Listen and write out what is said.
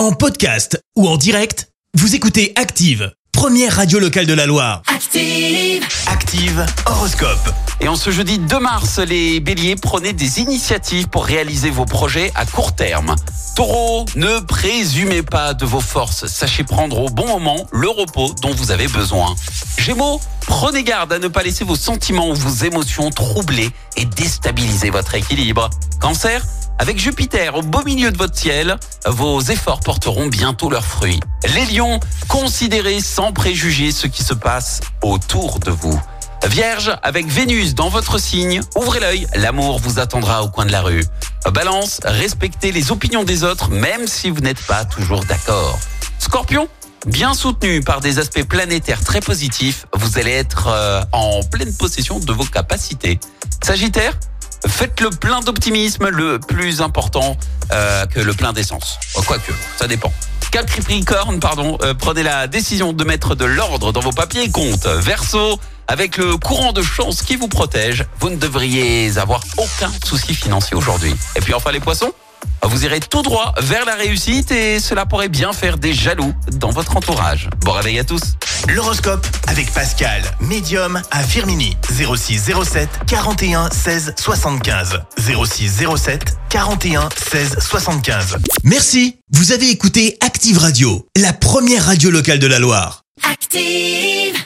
En podcast ou en direct, vous écoutez Active, première radio locale de la Loire. Active. Active Horoscope. Et en ce jeudi 2 mars, les béliers, prenez des initiatives pour réaliser vos projets à court terme. Taureau, ne présumez pas de vos forces, sachez prendre au bon moment le repos dont vous avez besoin. Gémeaux, prenez garde à ne pas laisser vos sentiments ou vos émotions troubler et déstabiliser votre équilibre. Cancer, avec Jupiter au beau milieu de votre ciel, vos efforts porteront bientôt leurs fruits. Les lions, considérez sans préjugés ce qui se passe autour de vous. Vierge, avec Vénus dans votre signe, ouvrez l'œil, l'amour vous attendra au coin de la rue. Balance, respectez les opinions des autres même si vous n'êtes pas toujours d'accord. Scorpion, bien soutenu par des aspects planétaires très positifs, vous allez être euh, en pleine possession de vos capacités. Sagittaire, faites le plein d'optimisme, le plus important euh, que le plein d'essence. Oh, Quoique, ça dépend. Capricorne, pardon, euh, prenez la décision de mettre de l'ordre dans vos papiers et comptes. Verseau, avec le courant de chance qui vous protège, vous ne devriez avoir aucun souci financier aujourd'hui. Et puis enfin les poissons, vous irez tout droit vers la réussite et cela pourrait bien faire des jaloux dans votre entourage. Bon réveil à tous. L'horoscope avec Pascal, médium à Firmini. 06 07 41 16 75. 06 07 41 16 75. Merci. Vous avez écouté Active Radio, la première radio locale de la Loire. Active.